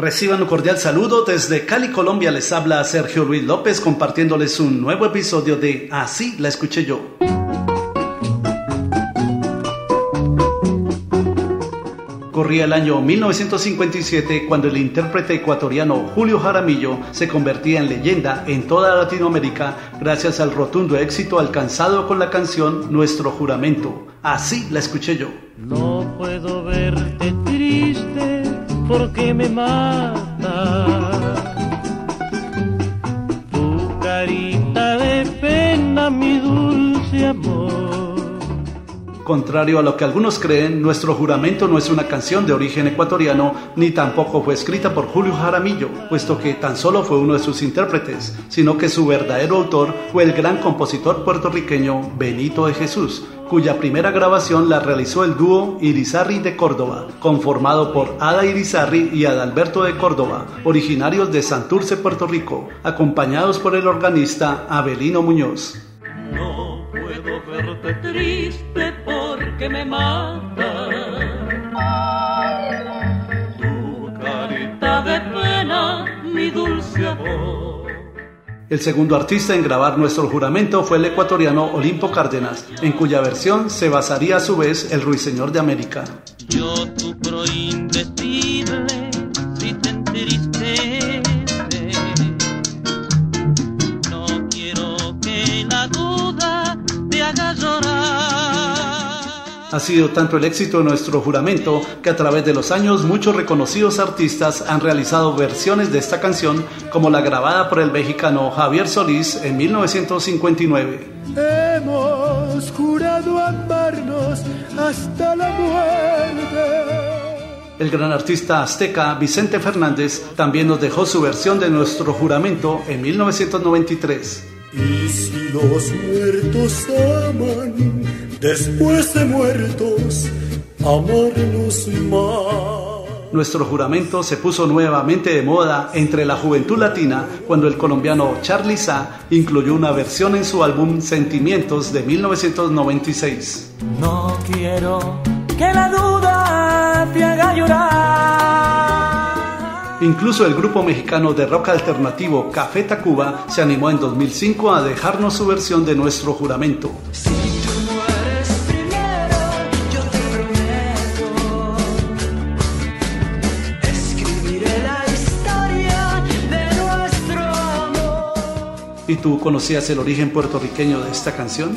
Reciban un cordial saludo desde Cali, Colombia. Les habla Sergio Luis López compartiéndoles un nuevo episodio de Así la escuché yo. Corría el año 1957 cuando el intérprete ecuatoriano Julio Jaramillo se convertía en leyenda en toda Latinoamérica gracias al rotundo éxito alcanzado con la canción Nuestro Juramento. Así la escuché yo. No puedo verte porque me mata. Tu carita de pena, mi dulce amor. Contrario a lo que algunos creen, nuestro juramento no es una canción de origen ecuatoriano ni tampoco fue escrita por Julio Jaramillo, puesto que tan solo fue uno de sus intérpretes, sino que su verdadero autor fue el gran compositor puertorriqueño Benito de Jesús, cuya primera grabación la realizó el dúo Irizarri de Córdoba, conformado por Ada Irizarri y Adalberto de Córdoba, originarios de Santurce, Puerto Rico, acompañados por el organista Abelino Muñoz. No puedo verte triste porque me mata. Tu carita de pena, mi dulce amor. El segundo artista en grabar nuestro juramento fue el ecuatoriano Olimpo Cárdenas, en cuya versión se basaría a su vez el Ruiseñor de América. Yo tu Ha sido tanto el éxito de nuestro juramento que a través de los años muchos reconocidos artistas han realizado versiones de esta canción como la grabada por el mexicano Javier Solís en 1959. Hemos jurado amarnos hasta la muerte. El gran artista azteca Vicente Fernández también nos dejó su versión de nuestro juramento en 1993. Y si los muertos aman, después de muertos, amarnos más. Nuestro juramento se puso nuevamente de moda entre la juventud latina cuando el colombiano Charly Sa incluyó una versión en su álbum Sentimientos de 1996. No quiero que la duda Incluso el grupo mexicano de rock alternativo Café Tacuba se animó en 2005 a dejarnos su versión de nuestro juramento. ¿Y tú conocías el origen puertorriqueño de esta canción?